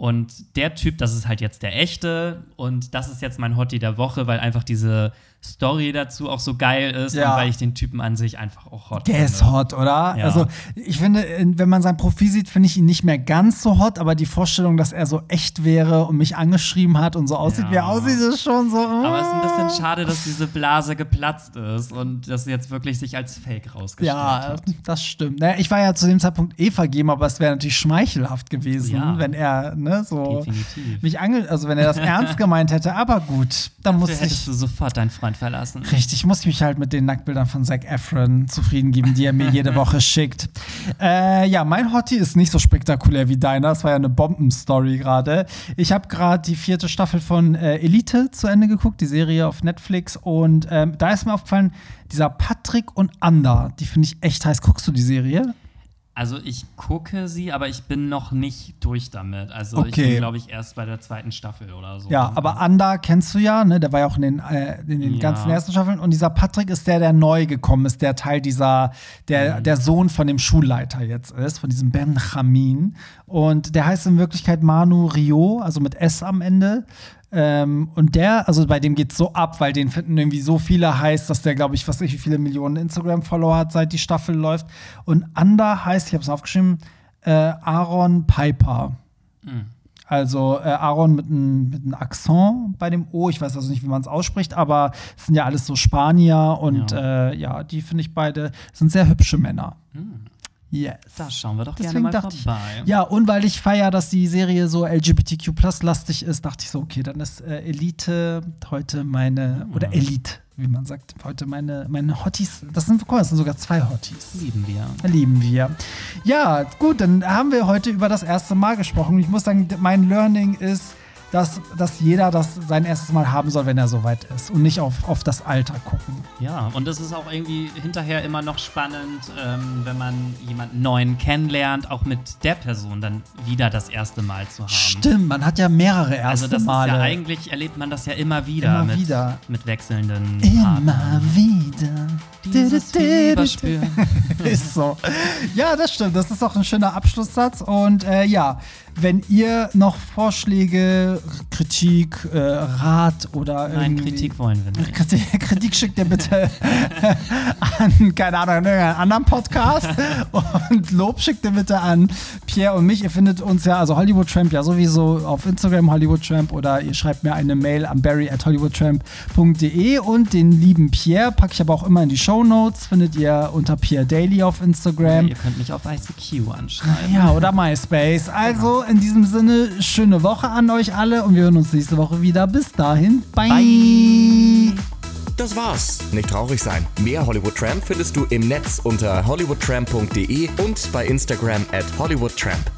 Und der Typ, das ist halt jetzt der echte. Und das ist jetzt mein Hottie der Woche, weil einfach diese Story dazu auch so geil ist Ja. und weil ich den Typen an sich einfach auch hot Der finde. ist hot, oder? Ja. Also, ich finde, wenn man sein Profil sieht, finde ich ihn nicht mehr ganz so hot, aber die Vorstellung, dass er so echt wäre und mich angeschrieben hat und so aussieht, Ja. wie er aussieht, ist schon so. Aber es ist ein bisschen schade, dass diese Blase geplatzt ist und das jetzt wirklich sich als Fake rausgestellt Ja, hat. das stimmt. Naja, ich war ja zu dem Zeitpunkt eh vergeben, aber es wäre natürlich schmeichelhaft gewesen, Ja. wenn er, ne, so Definitiv. mich ange also wenn er das [LAUGHS] ernst gemeint hätte, aber gut, dann muss Dafür hättest ich du sofort deinen Freund verlassen. Richtig, muss ich mich halt mit den Nacktbildern von Zac Efron zufrieden geben, die er mir jede Woche [LAUGHS] schickt. Äh, ja, mein Hottie ist nicht so spektakulär wie deiner. Das war ja eine Bombenstory gerade. Ich habe gerade die vierte Staffel von äh, Elite zu Ende geguckt, die Serie auf Netflix. Und ähm, da ist mir aufgefallen, dieser Patrick und Anda, die finde ich echt heiß. Guckst du die Serie? Also ich gucke sie, aber ich bin noch nicht durch damit. Also ich Okay. bin, glaube ich, erst bei der zweiten Staffel oder so. Ja, aber Anda kennst du ja, ne? Der war ja auch in den, äh, in den Ja. ganzen ersten Staffeln. Und dieser Patrick ist der, der neu gekommen ist, der Teil dieser, der, der Sohn von dem Schulleiter jetzt ist, von diesem Benjamin. Und der heißt in Wirklichkeit Manu Rio, also mit S am Ende. Ähm, und der, also bei dem geht's so ab, weil den finden irgendwie so viele heiß, dass der, glaube ich, was weiß ich, wie viele Millionen Instagram-Follower hat, seit die Staffel läuft. Und Anda heißt, ich habe es aufgeschrieben, äh, Aaron Piper. Also äh, Aaron mit einem mit einem Akzent bei dem O. Ich weiß also nicht, wie man es ausspricht, aber es sind ja alles so Spanier und ja, äh, ja die finde ich beide sind sehr hübsche Männer. Yes. Da schauen wir doch Deswegen gerne mal dachte ich, vorbei. ja, und weil ich feiere, dass die Serie so LGBTQ-lastig ist, dachte ich so, okay, dann ist äh, Elite heute meine, oder Elite, wie man sagt, heute meine, meine Hotties. Das sind, guck mal, das sind sogar zwei Hotties. Lieben wir. Lieben wir. Ja, gut, dann haben wir heute über das erste Mal gesprochen. Ich muss sagen, mein Learning ist, dass, dass jeder das sein erstes Mal haben soll, wenn er soweit ist und nicht auf, auf das Alter gucken. Ja, und es ist auch irgendwie hinterher immer noch spannend, ähm, wenn man jemanden neuen kennenlernt, auch mit der Person dann wieder das erste Mal zu haben. Stimmt, man hat ja mehrere erste Also das Male. ist ja eigentlich, erlebt man das ja immer wieder. Immer mit, wieder. Mit wechselnden Immer Partnern. wieder. Dieses [LAUGHS] ist so. Ja, das stimmt. Das ist auch ein schöner Abschlusssatz. Und äh, ja, wenn ihr noch Vorschläge, Kritik, äh, Rat oder Nein, Kritik wollen wir nicht. Kritik, [LAUGHS] Kritik schickt ihr bitte [LAUGHS] an, keine Ahnung, an irgendeinen anderen Podcast. [LAUGHS] Und Lob schickt ihr bitte an Pierre und mich. Ihr findet uns ja, also Hollywood Tramp ja sowieso auf Instagram Hollywood Tramp oder ihr schreibt mir eine Mail an barry at hollywoodtramp.de und den lieben Pierre packe ich aber auch immer in die Show Notes. Findet ihr unter Pierre Daily auf Instagram. Ihr könnt mich auf ICQ anschreiben. Ja, oder MySpace. Also in diesem Sinne, schöne Woche an euch alle und wir hören uns nächste Woche wieder. Bis dahin, bye. Bye. Das war's. Nicht traurig sein. Mehr Hollywood Tramp findest du im Netz unter hollywoodtramp.de und bei Instagram at hollywoodtramp.